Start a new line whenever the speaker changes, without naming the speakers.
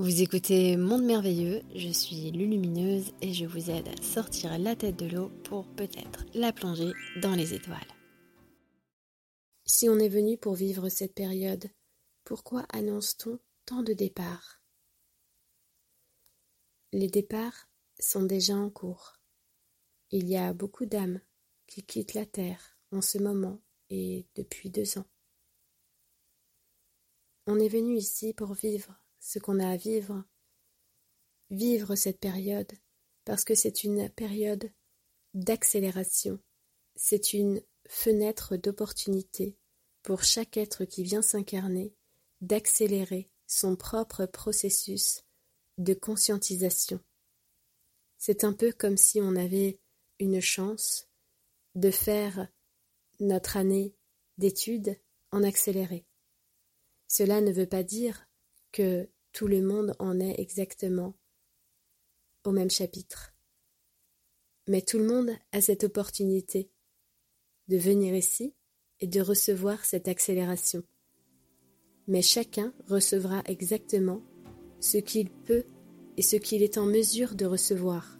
Vous écoutez Monde Merveilleux, je suis Lulumineuse et je vous aide à sortir la tête de l'eau pour peut-être la plonger dans les étoiles. Si on est venu pour vivre cette période, pourquoi annonce-t-on tant de départs? Les départs sont déjà en cours. Il y a beaucoup d'âmes qui quittent la Terre en ce moment et depuis deux ans. On est venu ici pour vivre ce qu'on a à vivre, vivre cette période, parce que c'est une période d'accélération, c'est une fenêtre d'opportunité pour chaque être qui vient s'incarner d'accélérer son propre processus de conscientisation. C'est un peu comme si on avait une chance de faire notre année d'études en accéléré. Cela ne veut pas dire que tout le monde en est exactement au même chapitre. Mais tout le monde a cette opportunité de venir ici et de recevoir cette accélération. Mais chacun recevra exactement ce qu'il peut et ce qu'il est en mesure de recevoir.